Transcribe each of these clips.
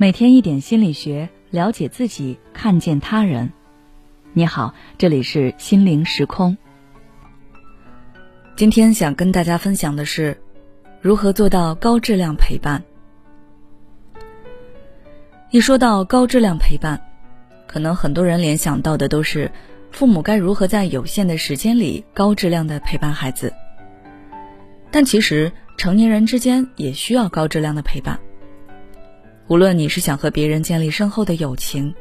每天一点心理学，了解自己，看见他人。你好，这里是心灵时空。今天想跟大家分享的是，如何做到高质量陪伴。一说到高质量陪伴，可能很多人联想到的都是父母该如何在有限的时间里高质量的陪伴孩子。但其实，成年人之间也需要高质量的陪伴。无论你是想和别人建立深厚的友情，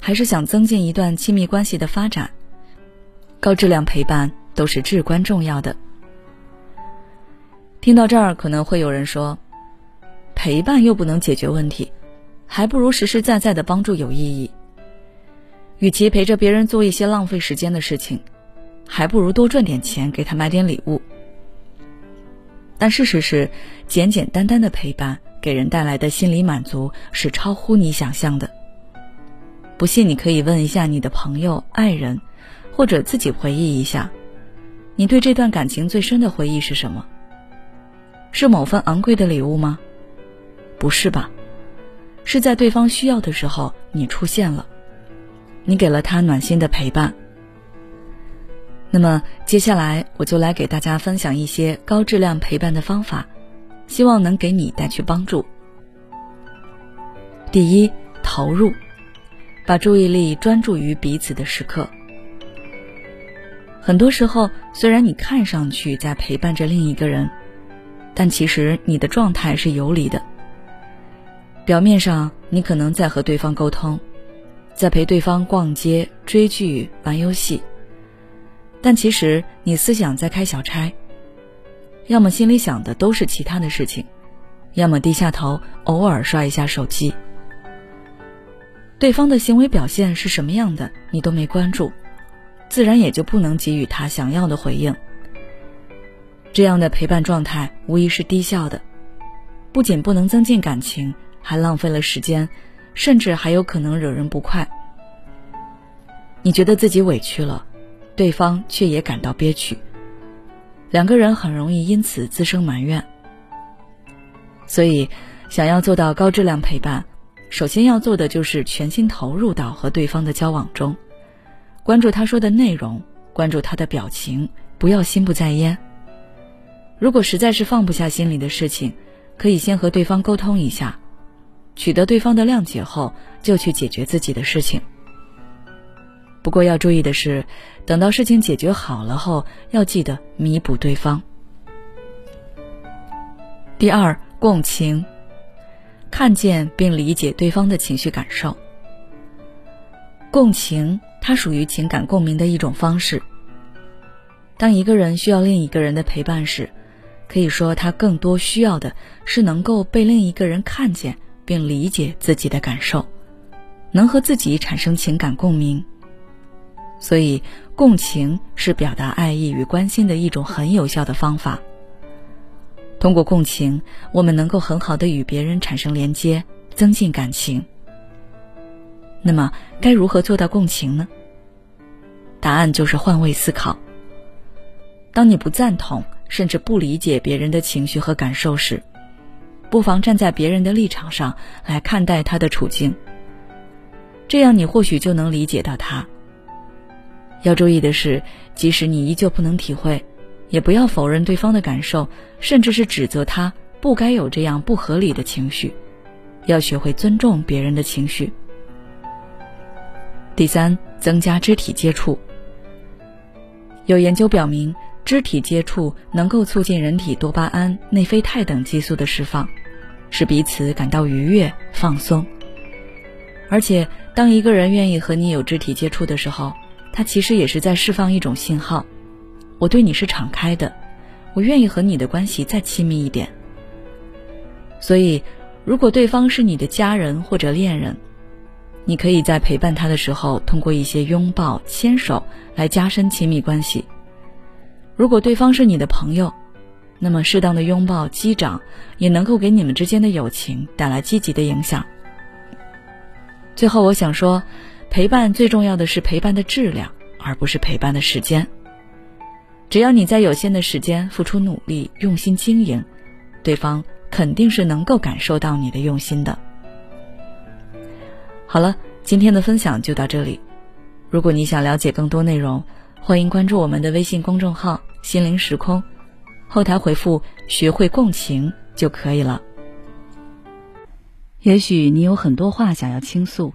还是想增进一段亲密关系的发展，高质量陪伴都是至关重要的。听到这儿，可能会有人说，陪伴又不能解决问题，还不如实实在在的帮助有意义。与其陪着别人做一些浪费时间的事情，还不如多赚点钱给他买点礼物。但事实是，简简单单的陪伴。给人带来的心理满足是超乎你想象的。不信，你可以问一下你的朋友、爱人，或者自己回忆一下，你对这段感情最深的回忆是什么？是某份昂贵的礼物吗？不是吧？是在对方需要的时候你出现了，你给了他暖心的陪伴。那么接下来我就来给大家分享一些高质量陪伴的方法。希望能给你带去帮助。第一，投入，把注意力专注于彼此的时刻。很多时候，虽然你看上去在陪伴着另一个人，但其实你的状态是游离的。表面上，你可能在和对方沟通，在陪对方逛街、追剧、玩游戏，但其实你思想在开小差。要么心里想的都是其他的事情，要么低下头偶尔刷一下手机。对方的行为表现是什么样的，你都没关注，自然也就不能给予他想要的回应。这样的陪伴状态无疑是低效的，不仅不能增进感情，还浪费了时间，甚至还有可能惹人不快。你觉得自己委屈了，对方却也感到憋屈。两个人很容易因此滋生埋怨，所以想要做到高质量陪伴，首先要做的就是全心投入到和对方的交往中，关注他说的内容，关注他的表情，不要心不在焉。如果实在是放不下心里的事情，可以先和对方沟通一下，取得对方的谅解后，就去解决自己的事情。不过要注意的是，等到事情解决好了后，要记得弥补对方。第二，共情，看见并理解对方的情绪感受。共情，它属于情感共鸣的一种方式。当一个人需要另一个人的陪伴时，可以说他更多需要的是能够被另一个人看见并理解自己的感受，能和自己产生情感共鸣。所以，共情是表达爱意与关心的一种很有效的方法。通过共情，我们能够很好的与别人产生连接，增进感情。那么，该如何做到共情呢？答案就是换位思考。当你不赞同甚至不理解别人的情绪和感受时，不妨站在别人的立场上来看待他的处境。这样，你或许就能理解到他。要注意的是，即使你依旧不能体会，也不要否认对方的感受，甚至是指责他不该有这样不合理的情绪。要学会尊重别人的情绪。第三，增加肢体接触。有研究表明，肢体接触能够促进人体多巴胺、内啡肽等激素的释放，使彼此感到愉悦、放松。而且，当一个人愿意和你有肢体接触的时候，他其实也是在释放一种信号，我对你是敞开的，我愿意和你的关系再亲密一点。所以，如果对方是你的家人或者恋人，你可以在陪伴他的时候，通过一些拥抱、牵手来加深亲密关系。如果对方是你的朋友，那么适当的拥抱、击掌也能够给你们之间的友情带来积极的影响。最后，我想说。陪伴最重要的是陪伴的质量，而不是陪伴的时间。只要你在有限的时间付出努力、用心经营，对方肯定是能够感受到你的用心的。好了，今天的分享就到这里。如果你想了解更多内容，欢迎关注我们的微信公众号“心灵时空”，后台回复“学会共情”就可以了。也许你有很多话想要倾诉，